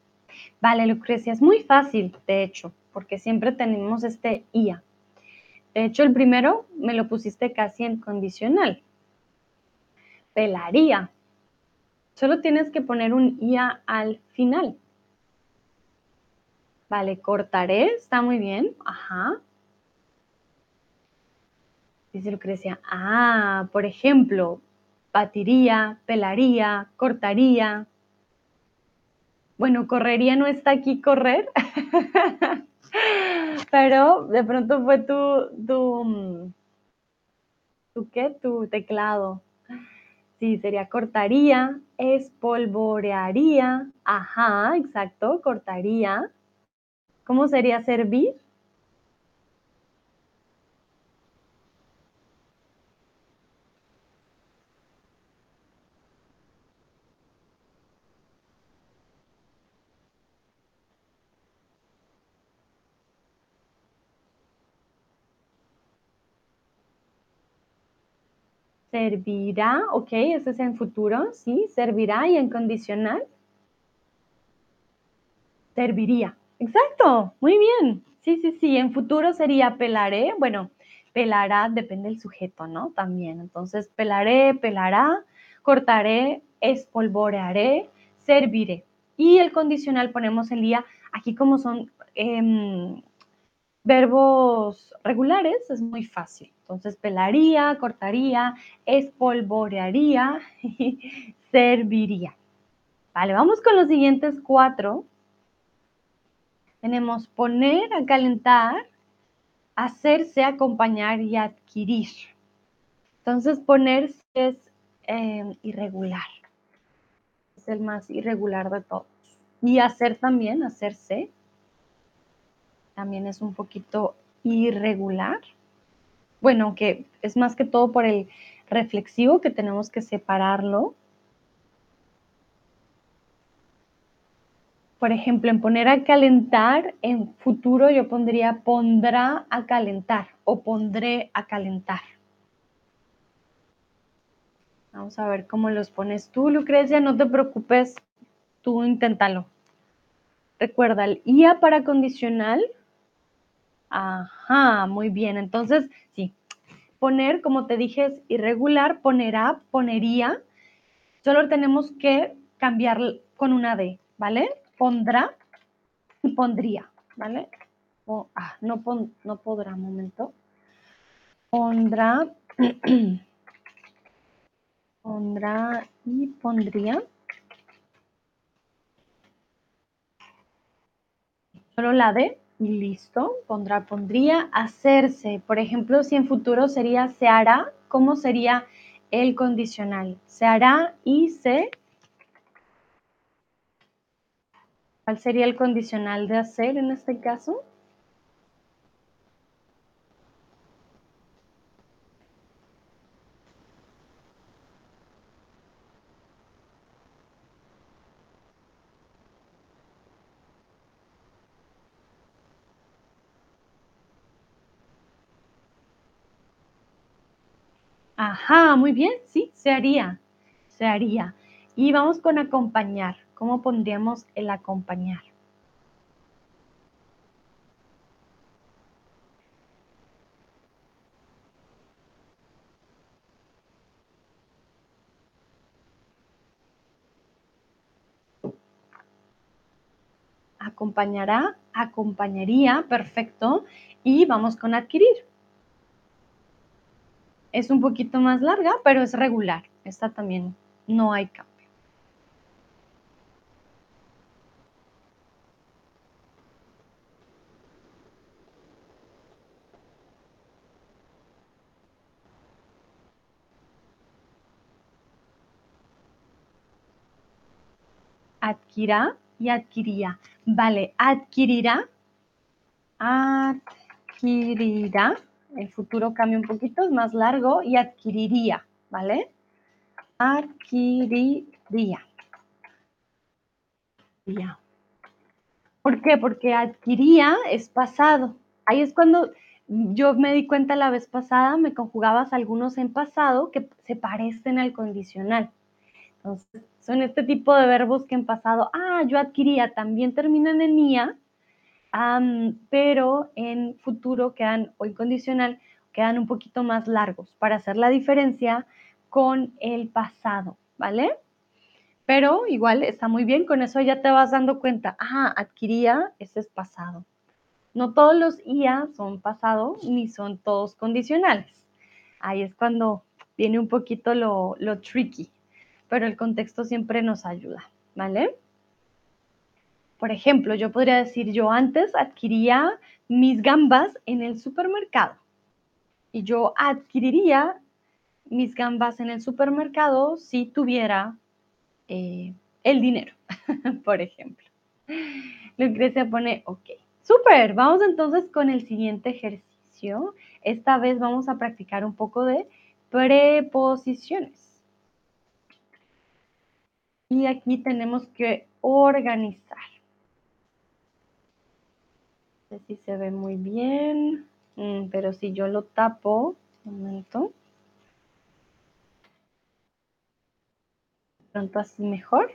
Vale, Lucrecia, es muy fácil, de hecho, porque siempre tenemos este IA. De hecho, el primero me lo pusiste casi en condicional. Pelaría. Solo tienes que poner un IA al final. Vale, cortaré, está muy bien. Ajá. Dice Lucrecia, ah, por ejemplo, batiría, pelaría, cortaría. Bueno, correría no está aquí correr, pero de pronto fue tu, tu, tu, ¿qué? Tu teclado. Sí, sería cortaría, espolvorearía, ajá, exacto, cortaría. ¿Cómo sería servir? Servirá, ok, ese es en futuro, sí, servirá y en condicional. Serviría, exacto, muy bien. Sí, sí, sí, en futuro sería pelaré, bueno, pelará depende del sujeto, ¿no? También, entonces pelaré, pelará, cortaré, espolvorearé, serviré. Y el condicional ponemos el día, aquí como son em, verbos regulares, es muy fácil. Entonces, pelaría, cortaría, espolvorearía y serviría. Vale, vamos con los siguientes cuatro. Tenemos poner a calentar, hacerse, acompañar y adquirir. Entonces, ponerse es em, irregular. Es el más irregular de todos. Y hacer también, hacerse, también es un poquito irregular bueno, que es más que todo por el reflexivo que tenemos que separarlo. Por ejemplo, en poner a calentar, en futuro yo pondría pondrá a calentar o pondré a calentar. Vamos a ver cómo los pones tú, Lucrecia. No te preocupes, tú inténtalo. Recuerda el IA para condicional Ajá, muy bien. Entonces, sí, poner, como te dije, es irregular, ponerá, ponería. Solo tenemos que cambiar con una D, ¿vale? Pondrá y pondría, ¿vale? ah, no, no podrá, momento. Pondrá, pondrá y pondría. Solo la D Listo, pondrá, pondría, hacerse. Por ejemplo, si en futuro sería se hará, ¿cómo sería el condicional? Se hará y se... ¿Cuál sería el condicional de hacer en este caso? Ajá, muy bien, sí, se haría, se haría. Y vamos con acompañar. ¿Cómo pondríamos el acompañar? Acompañará, acompañaría, perfecto. Y vamos con adquirir es un poquito más larga, pero es regular. Esta también no hay cambio. Adquirá y adquiría. Vale, adquirirá. Adquirirá el futuro cambia un poquito, es más largo y adquiriría, ¿vale? Adquiriría. ¿Por qué? Porque adquiría es pasado. Ahí es cuando yo me di cuenta la vez pasada, me conjugabas algunos en pasado que se parecen al condicional. Entonces, son este tipo de verbos que en pasado, ah, yo adquiría, también terminan en IA, pero en futuro quedan, o incondicional, quedan un poquito más largos para hacer la diferencia con el pasado, ¿vale? Pero igual está muy bien, con eso ya te vas dando cuenta, ah, adquiría, ese es pasado. No todos los IA son pasado ni son todos condicionales. Ahí es cuando viene un poquito lo, lo tricky, pero el contexto siempre nos ayuda, ¿vale? Por ejemplo, yo podría decir, yo antes adquiría mis gambas en el supermercado y yo adquiriría mis gambas en el supermercado si tuviera eh, el dinero, por ejemplo. Lucrecia pone, ok, súper, vamos entonces con el siguiente ejercicio. Esta vez vamos a practicar un poco de preposiciones. Y aquí tenemos que organizar. Sé si se ve muy bien, mm, pero si yo lo tapo, un momento. pronto así mejor.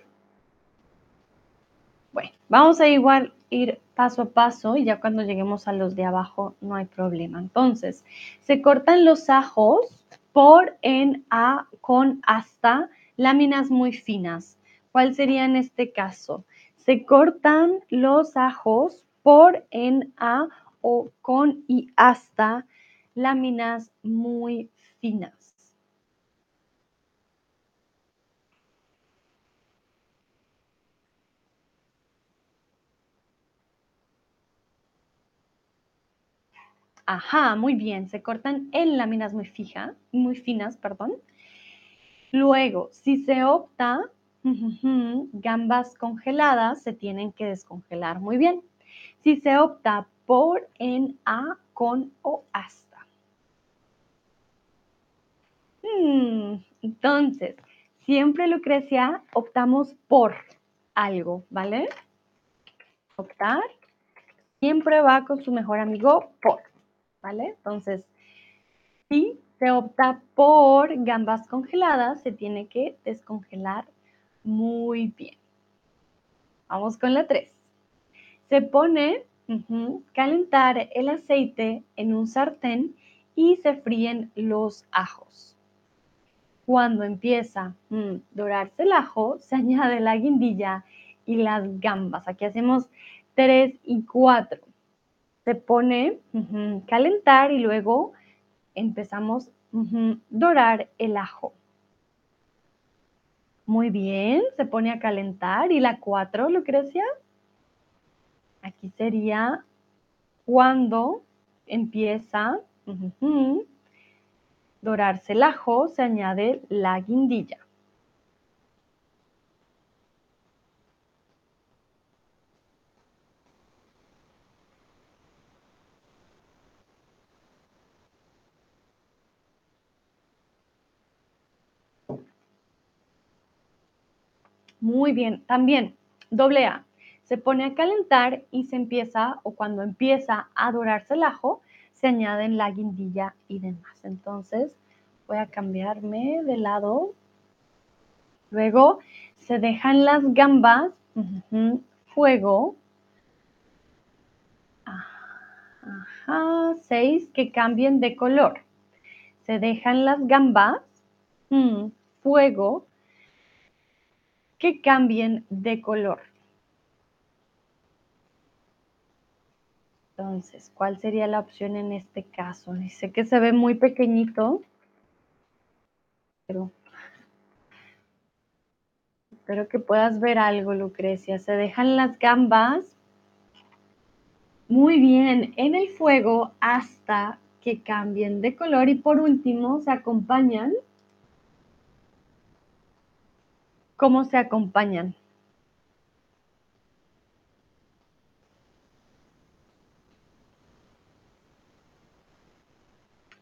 Bueno, vamos a igual ir paso a paso y ya cuando lleguemos a los de abajo no hay problema. Entonces, se cortan los ajos por, en, a, con, hasta, láminas muy finas. ¿Cuál sería en este caso? Se cortan los ajos por, en, a o con y hasta láminas muy finas. Ajá, muy bien. Se cortan en láminas muy fija, muy finas, perdón. Luego, si se opta, gambas congeladas se tienen que descongelar muy bien. Si se opta por en a, con o hasta. Hmm, entonces, siempre Lucrecia optamos por algo, ¿vale? Optar siempre va con su mejor amigo por. ¿vale? Entonces, si se opta por gambas congeladas, se tiene que descongelar muy bien. Vamos con la 3. Se pone calentar el aceite en un sartén y se fríen los ajos. Cuando empieza a mm, dorarse el ajo, se añade la guindilla y las gambas. Aquí hacemos 3 y 4 se pone a calentar y luego empezamos a dorar el ajo. Muy bien, se pone a calentar. ¿Y la 4, Lucrecia? Aquí sería cuando empieza a dorarse el ajo, se añade la guindilla. Muy bien, también, doble A, se pone a calentar y se empieza, o cuando empieza a dorarse el ajo, se añaden la guindilla y demás. Entonces, voy a cambiarme de lado. Luego, se dejan las gambas, fuego. Ajá, seis, que cambien de color. Se dejan las gambas, mm, fuego, que cambien de color. Entonces, ¿cuál sería la opción en este caso? Dice que se ve muy pequeñito, pero espero que puedas ver algo, Lucrecia. Se dejan las gambas muy bien en el fuego hasta que cambien de color y por último se acompañan ¿Cómo se acompañan?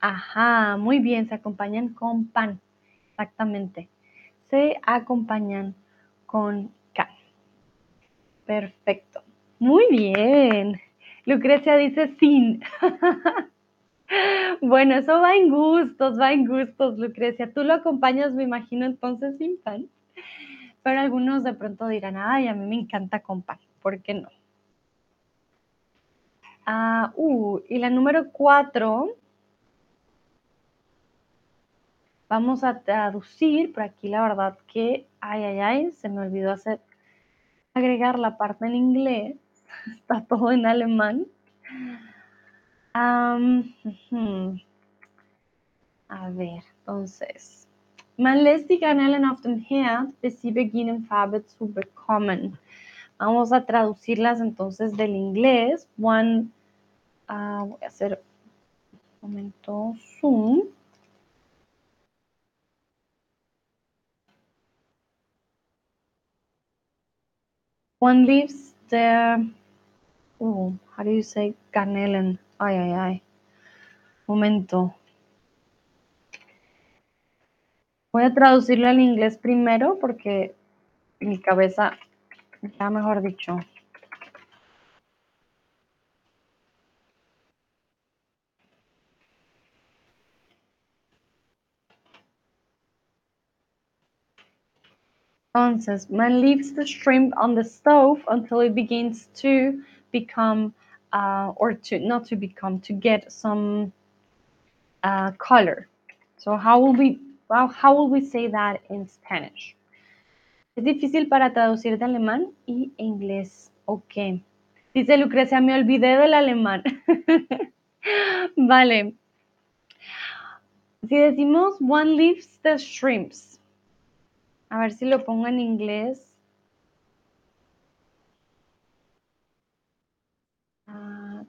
Ajá, muy bien, se acompañan con pan, exactamente. Se acompañan con can. Perfecto. Muy bien. Lucrecia dice sin. bueno, eso va en gustos, va en gustos, Lucrecia. Tú lo acompañas, me imagino, entonces sin pan. pero algunos de pronto dirán, ay, a mí me encanta con pan, ¿por qué no? Ah, uh, y la número cuatro, vamos a traducir, por aquí la verdad que, ay, ay, ay, se me olvidó hacer, agregar la parte en inglés, está todo en alemán. A ver, entonces. Man lässt die Garnelen auf dem Herd, bis sie beginnen Farbe zu bekommen. Vamos a traducirlas entonces del inglés. One, uh, voy a hacer un momento zoom. One leaves the, oh, how do you say Garnelen? Ay, ay, ay. Momento. Voy a traducirlo al inglés primero porque mi cabeza, ya mejor dicho. Entonces, man leaves the shrimp on the stove until it begins to become, uh, or to not to become, to get some uh, color. So how will we how will we say that in Spanish? Es difícil para traducir de alemán y inglés. Ok. Dice Lucrecia, me olvidé del alemán. vale. Si decimos one leaves the shrimps. A ver si lo pongo en inglés. Ah,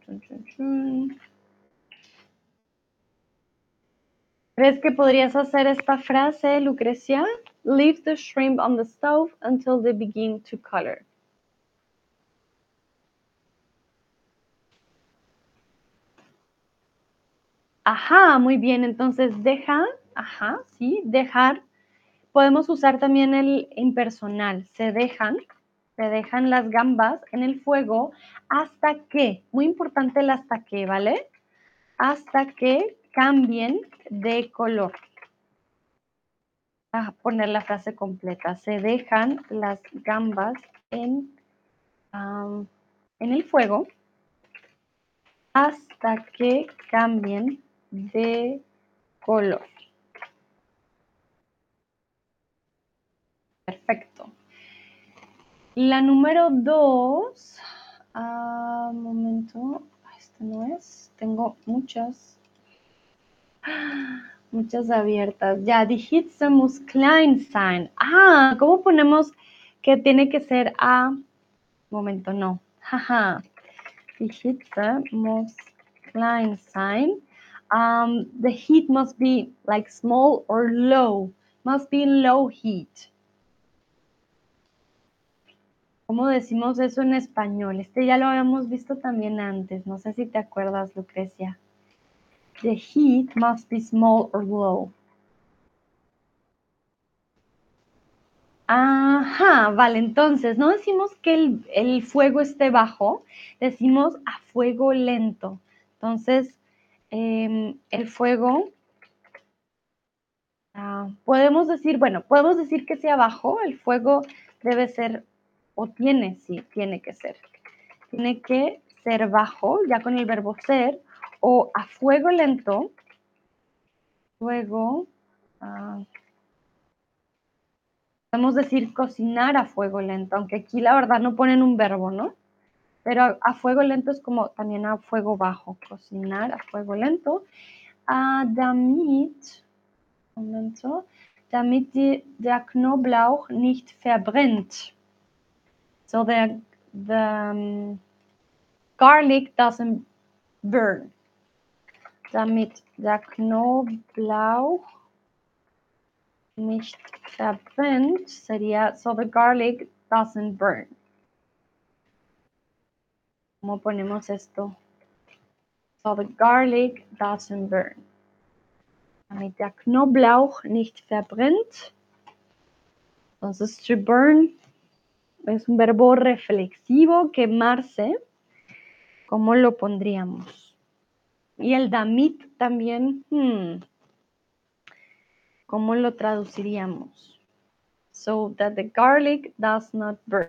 ¿Crees que podrías hacer esta frase, Lucrecia? Leave the shrimp on the stove until they begin to color. Ajá, muy bien. Entonces, deja, ajá, sí, dejar. Podemos usar también el impersonal. Se dejan, se dejan las gambas en el fuego hasta que, muy importante el hasta que, ¿vale? Hasta que cambien de color. A poner la frase completa. Se dejan las gambas en, en el fuego hasta que cambien de color. Perfecto. La número dos, un momento, este no es, tengo muchas. Muchas abiertas. Ya, die muss klein sein. Ah, ¿cómo ponemos que tiene que ser a... Momento, no. Jaja. Die muss klein sein. Um, the heat must be like small or low. Must be low heat. ¿Cómo decimos eso en español? Este ya lo habíamos visto también antes. No sé si te acuerdas, Lucrecia. The heat must be small or low. Ajá, vale, entonces no decimos que el, fuego esté bajo, decimos a fuego lento. Entonces, em, el fuego, ah, podemos decir, bueno, podemos decir que sea bajo, el fuego debe ser, o tiene, sí, tiene que ser. Tiene que ser bajo, ya con el verbo ser, o a fuego lento, fuego, ah, podemos decir cocinar a fuego lento, aunque aquí la verdad no ponen un verbo, ¿no? Pero a, fuego lento es como también a fuego bajo, cocinar a fuego lento. Uh, damit, momento, damit der Knoblauch nicht verbrennt. So the, the um, garlic doesn't burn damit der Knoblauch nicht verbrennt, sería so the garlic doesn't burn. ¿Cómo ponemos esto? So the garlic doesn't burn. Damit der Knoblauch nicht verbrennt. Entonces, to burn es un verbo reflexivo, quemarse. ¿Cómo lo pondríamos? Y el damit también, hmm, ¿cómo lo traduciríamos? so that the garlic does not burn.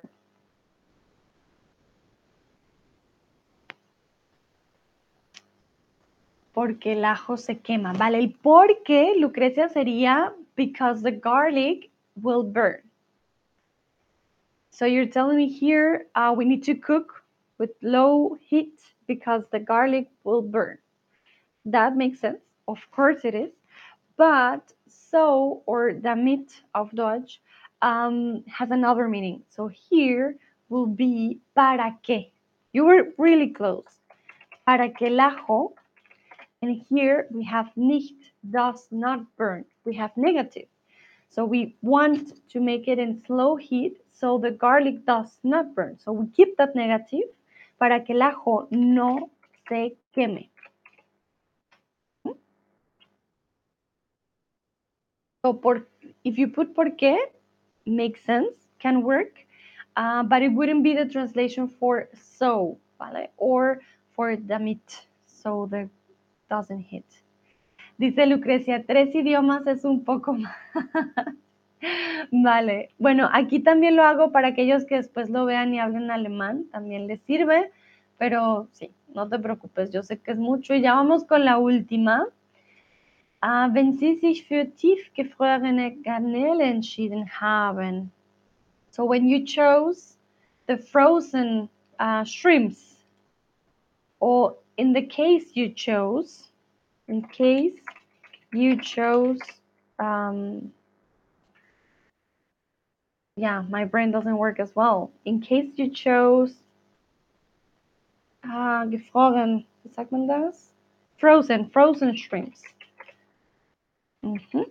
Porque el ajo se quema. Vale, el por qué, Lucrecia, sería because the garlic will burn. So you're telling me here uh, we need to cook with low heat because the garlic will burn. That makes sense. Of course it is. But so or damit of Dutch um, has another meaning. So here will be para qué. You were really close. Para que el ajo. And here we have nicht, does not burn. We have negative. So we want to make it in slow heat so the garlic does not burn. So we keep that negative para que el ajo no se queme. So por, if you put por qué, makes sense, can work, uh, but it wouldn't be the translation for so, ¿vale? Or for damit, so the doesn't hit. Dice Lucrecia, tres idiomas es un poco más. vale, bueno, aquí también lo hago para aquellos que después lo vean y hablen alemán, también les sirve, pero sí, no te preocupes, yo sé que es mucho y ya vamos con la última. Uh, wenn Sie sich für tiefgefrorene Garnele entschieden haben. So when you chose the frozen uh, shrimps, or in the case you chose, in case you chose, um, yeah, my brain doesn't work as well. In case you chose, uh, gefroren, sagt man das? Frozen, frozen shrimps. Ujú.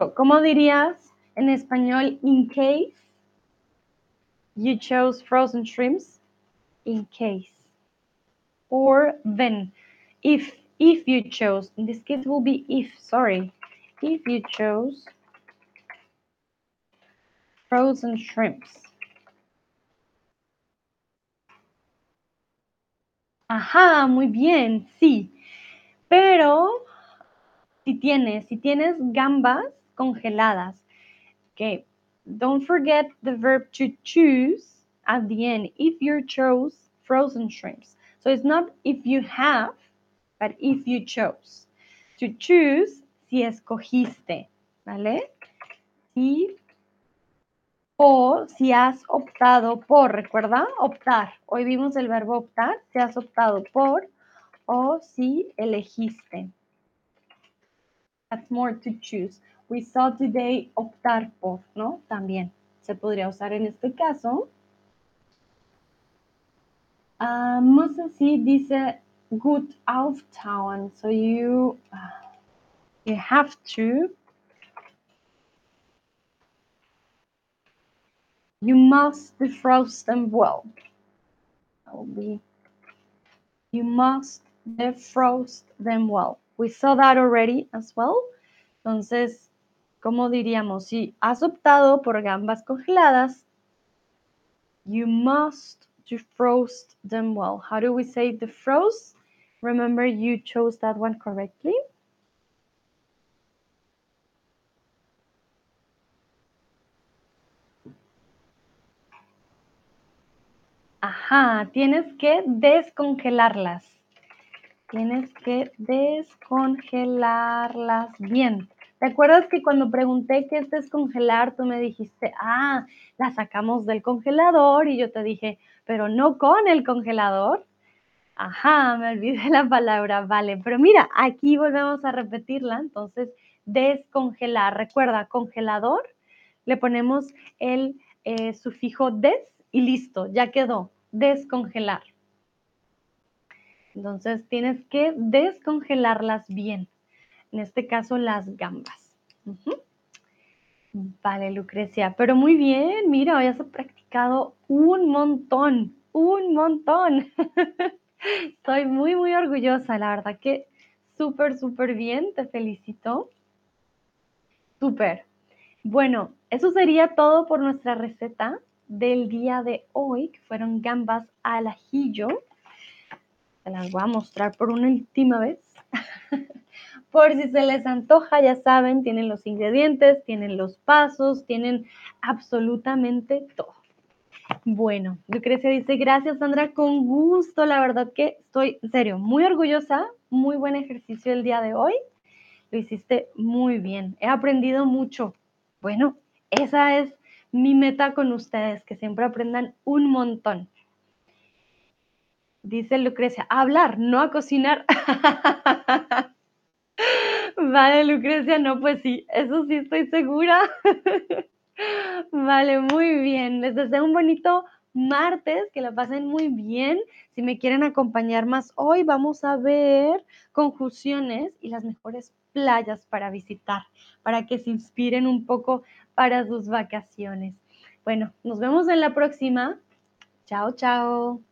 ¿Cómo dirías en español in case you chose frozen shrimps? In case. Or then. If if you chose, in this case will be if, sorry. If you chose frozen shrimps. Ajá, muy bien, sí. Pero si tienes, si tienes gambas congeladas, okay, don't forget the verb to choose at the end if you chose frozen shrimps. So it's not if you have, but if you chose. To choose, si escogiste, ¿vale? Si o si has optado por, recuerda, optar. Hoy vimos el verbo optar, si has optado por o si elegiste. That's more to choose. We saw today optar por, ¿no? También se podría usar en este caso. Uh, müssen Sie diese gut auftauen. So you, uh, you have to. You must defrost them well. That will be. You must defrost them well. We saw that already as well. Entonces, ¿cómo diríamos? Si has optado por gambas congeladas, you must defrost them well. How do we say defrost? Remember you chose that one correctly. Ajá, tienes que descongelarlas. Tienes que descongelarlas bien. ¿Te acuerdas que cuando pregunté qué es descongelar, tú me dijiste, ah, la sacamos del congelador y yo te dije, pero no con el congelador? Ajá, me olvidé la palabra, vale. Pero mira, aquí volvemos a repetirla, entonces, descongelar. Recuerda, congelador, le ponemos el eh, sufijo des y listo, ya quedó, descongelar. Entonces tienes que descongelarlas bien. En este caso, las gambas. Vale, Lucrecia, pero muy bien, mira, hoy has practicado un montón, un montón. Estoy muy, muy orgullosa, la verdad que súper, súper bien, te felicito. Súper. Bueno, eso sería todo por nuestra receta del día de hoy, que fueron gambas al ajillo. Te las voy a mostrar por una última vez por si se les antoja, ya saben, tienen los ingredientes, tienen los pasos, tienen absolutamente todo. Bueno, Lucrecia dice, gracias Sandra, con gusto, la verdad que estoy, en serio, muy orgullosa, muy buen ejercicio el día de hoy, lo hiciste muy bien, he aprendido mucho. Bueno, esa es mi meta con ustedes, que siempre aprendan un montón. Dice Lucrecia, a hablar, no a cocinar. vale, Lucrecia, no, pues sí, eso sí estoy segura. vale, muy bien. Les deseo un bonito martes, que la pasen muy bien. Si me quieren acompañar más hoy, vamos a ver conjunciones y las mejores playas para visitar, para que se inspiren un poco para sus vacaciones. Bueno, nos vemos en la próxima. Chao, chao.